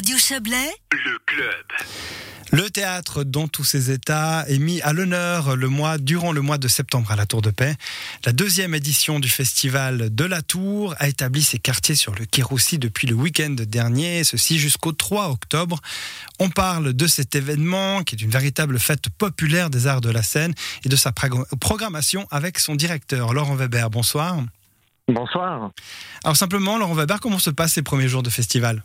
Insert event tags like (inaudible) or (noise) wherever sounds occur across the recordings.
Radio Chablais, Le club. Le théâtre dans tous ses états est mis à l'honneur le mois, durant le mois de septembre à la Tour de Paix. La deuxième édition du festival de la Tour a établi ses quartiers sur le Kéroussi depuis le week-end dernier, ceci jusqu'au 3 octobre. On parle de cet événement qui est une véritable fête populaire des arts de la scène et de sa programmation avec son directeur Laurent Weber. Bonsoir. Bonsoir. Alors simplement, Laurent Weber, comment se passent ces premiers jours de festival?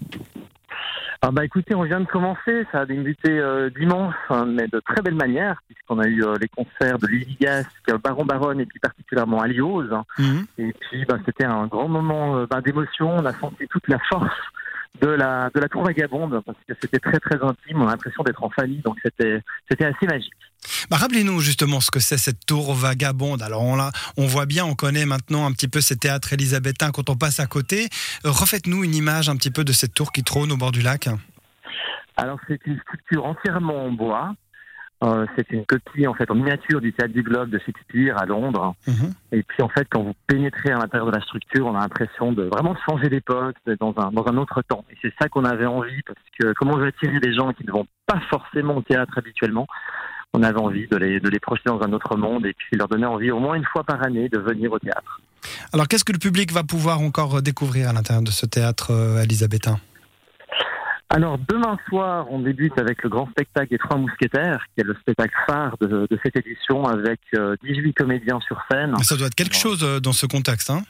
Ah bah écoutez, on vient de commencer, ça a débuté euh, dimanche, hein, mais de très belle manière, puisqu'on a eu euh, les concerts de Lily Gasque, Baron Baronne et puis particulièrement Aliose. Mhm. Et puis bah, c'était un grand moment euh, bah, d'émotion, on a senti toute la force de la, de la tour vagabonde, parce que c'était très très intime, on a l'impression d'être en famille, donc c'était c'était assez magique. Bah, Rappelez-nous justement ce que c'est cette tour vagabonde. Alors on, l'a- on voit bien, on connaît maintenant un petit peu ces théâtres élisabétains quand on passe à côté. Euh, Refaites-nous une image un petit peu de cette tour qui trône au bord du lac. Alors c'est une structure entièrement en bois, Euh, c'est une copie en fait en miniature du théâtre du Globe de Shakespeare à Londres. Mhm. Et puis en fait, quand vous pénétrez à l'intérieur de la structure, on a l'impression de vraiment changer d'époque, d'être dans un, dans un autre temps. Et c'est ça qu'on avait envie, parce que comment on veut attirer des gens qui ne vont pas forcément au théâtre habituellement, on avait envie de les, de les projeter dans un autre monde et puis leur donner envie au moins une fois par année de venir au théâtre. Alors qu'est-ce que le public va pouvoir encore découvrir à l'intérieur de ce théâtre euh, élisabétain? Alors demain soir, on débute avec le grand spectacle des Trois Mousquetaires, qui est le spectacle phare de, de cette édition, avec euh, 18 comédiens sur scène. Ça doit être quelque chose euh, dans ce contexte. Hein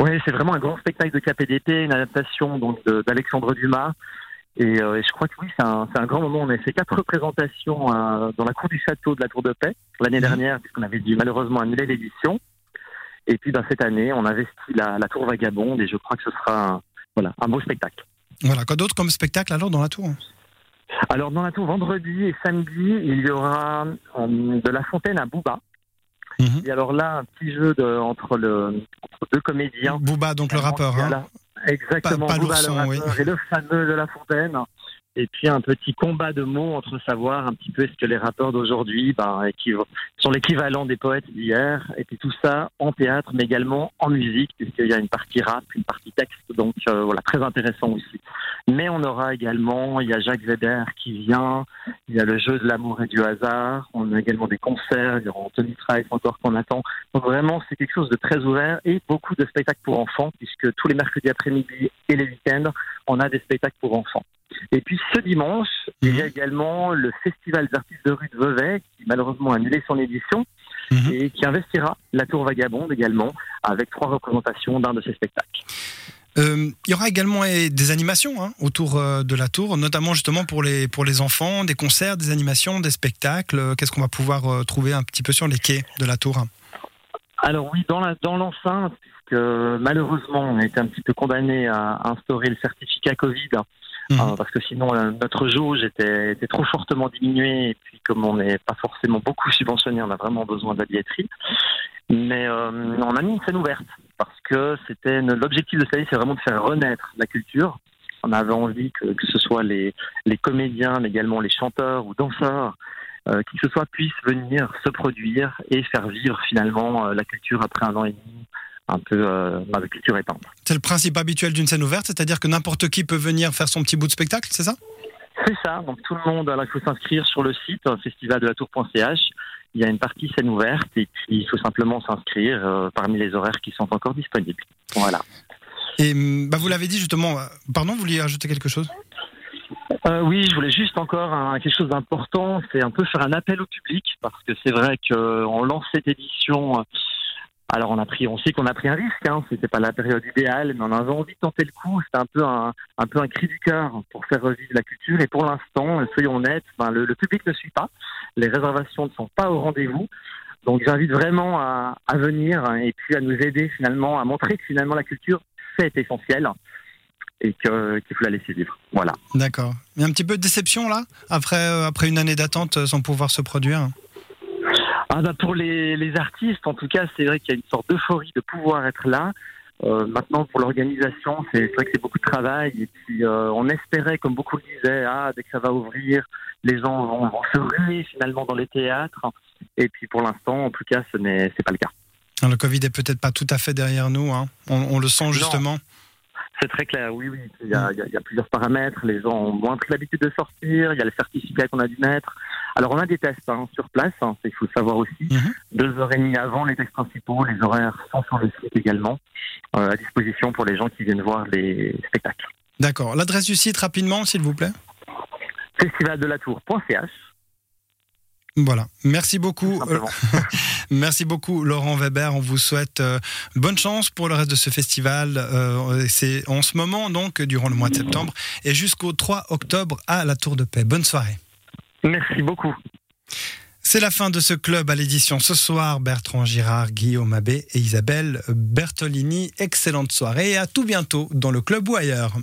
Oui, c'est vraiment un grand spectacle de KPDP, une adaptation donc d'Alexandre Dumas. Et, euh, et je crois que oui, c'est un, grand moment. On a fait quatre représentations euh, dans la cour du château de la Tour de Paix l'année Mhm. dernière, puisqu'on avait dû malheureusement annuler l'édition. Et puis ben, cette année, on investit la, la Tour Vagabonde et je crois que ce sera un, voilà, un beau spectacle. Voilà, quoi d'autre comme spectacle alors dans la tour Alors dans la Tour, vendredi et samedi, il y aura euh, de la fontaine à Bouba. Mhm. Et alors là, un petit jeu de, entre, le, entre deux comédiens. Booba, donc le rappeur. hein. Voilà. Exactement, Pas- pas Booba, le oui. rappeur et le fameux de la fontaine. Et puis un petit combat de mots entre savoir un petit peu est-ce que les rappeurs d'aujourd'hui ben, sont l'équivalent des poètes d'hier? Et puis tout ça en théâtre, mais également en musique, puisqu'il y a une partie rap, une partie texte. Donc euh, voilà, très intéressant aussi. Mais on aura également, il y a Jacques Weber qui vient, il y a le jeu de l'amour et du hasard, on a également des concerts, il y aura Anthony Trice encore qu'on attend. Donc vraiment, c'est quelque chose de très ouvert et beaucoup de spectacles pour enfants, puisque tous les mercredis après-midi et les week-ends, on a des spectacles pour enfants. Et puis ce dimanche, il y a également le Festival des artistes de rue de Vevey, qui malheureusement a annulé son édition, Mhm. et qui investira la Tour Vagabonde également, avec trois représentations d'un de ses spectacles. Euh, il y aura également des animations hein, autour euh, de la tour, notamment justement pour les, pour les enfants, des concerts, des animations, des spectacles. Euh, Qu'est-ce qu'on va pouvoir trouver un petit peu sur les quais de la tour? Alors oui, dans la dans l'enceinte, puisque malheureusement on a été un petit peu condamné à instaurer le certificat Covid, Mhm. parce que sinon euh, notre jauge était, était trop fortement diminuée, et puis comme on n'est pas forcément beaucoup subventionné, on a vraiment besoin de la billetterie. Mais euh, on a mis une scène ouverte, parce que c'était l'objectif de cette c'est vraiment de faire renaître la culture. On avait envie que, que ce soit les, les comédiens, mais également les chanteurs ou danseurs, euh, qui que ce soit puissent venir se produire et faire vivre finalement euh, la culture après un an et demi un peu euh, de culture éteinte. C'est le principe habituel d'une scène ouverte, c'est-à-dire que n'importe qui peut venir faire son petit bout de spectacle, c'est ça? C'est ça, donc tout le monde, alors il faut s'inscrire sur le site euh, festivaldelatour.ch. Il y a une partie scène ouverte et puis il faut simplement s'inscrire euh, parmi les horaires qui sont encore disponibles. Voilà. Et hum, bah, vous l'avez dit justement, pardon, vous vouliez ajouter quelque chose? Euh, oui, je voulais juste encore un- quelque chose d'important, c'est un peu faire un appel au public parce que c'est vrai qu'on lance cette édition. Alors on a pris, on sait qu'on a pris un risque, hein, c'était pas la période idéale, mais on avait envie de tenter le coup. C'était un peu un, cri du cœur pour faire revivre la culture. Et pour l'instant, soyons honnêtes, ben, le, public ne suit pas, les réservations ne sont pas au rendez-vous. Donc j'invite vraiment à, venir hein, et puis à nous aider finalement à montrer que finalement la culture c'est essentiel et qu'il faut la laisser vivre. Voilà. D'accord. Il y a un petit peu de déception là, après, euh, une année d'attente euh, sans pouvoir se produire Ah bah pour les, les artistes, en tout cas, c'est vrai qu'il y a une sorte d'euphorie de pouvoir être là. Euh, maintenant, pour l'organisation, c'est vrai que c'est beaucoup de travail. Et puis, euh, on espérait, comme beaucoup le disaient, ah, dès que ça va ouvrir, les gens vont, vont se ruer finalement dans les théâtres. Et puis, pour l'instant, en tout cas, ce n'est pas le cas. Le Covid est peut-être pas tout à fait derrière nous, hein. on, on le sent justement. C'est très clair, oui, oui. Il y, a, il y, a, plusieurs paramètres. Les gens ont moins pris l'habitude de sortir. Il y a le certificat qu'on a dû mettre. Alors, on a des tests hein, sur place. Hein, il faut savoir aussi. Mhm. Deux heures et demie avant les tests principaux. Les horaires sont sur le site également, euh, à disposition pour les gens qui viennent voir les spectacles. D'accord. L'adresse du site, rapidement, s'il vous plaît festivaldelatour.ch voilà. Merci beaucoup. (laughs) Merci beaucoup, Laurent Weber. On vous souhaite euh, bonne chance pour le reste de ce festival. Euh, c'est en ce moment, donc, durant le mois de septembre et jusqu'au 3 octobre à la Tour de Paix. Bonne soirée. Merci beaucoup. C'est la fin de ce club à l'édition ce soir. Bertrand Girard, Guillaume Abbé et Isabelle Bertolini. Excellente soirée et à tout bientôt dans le club ou ailleurs.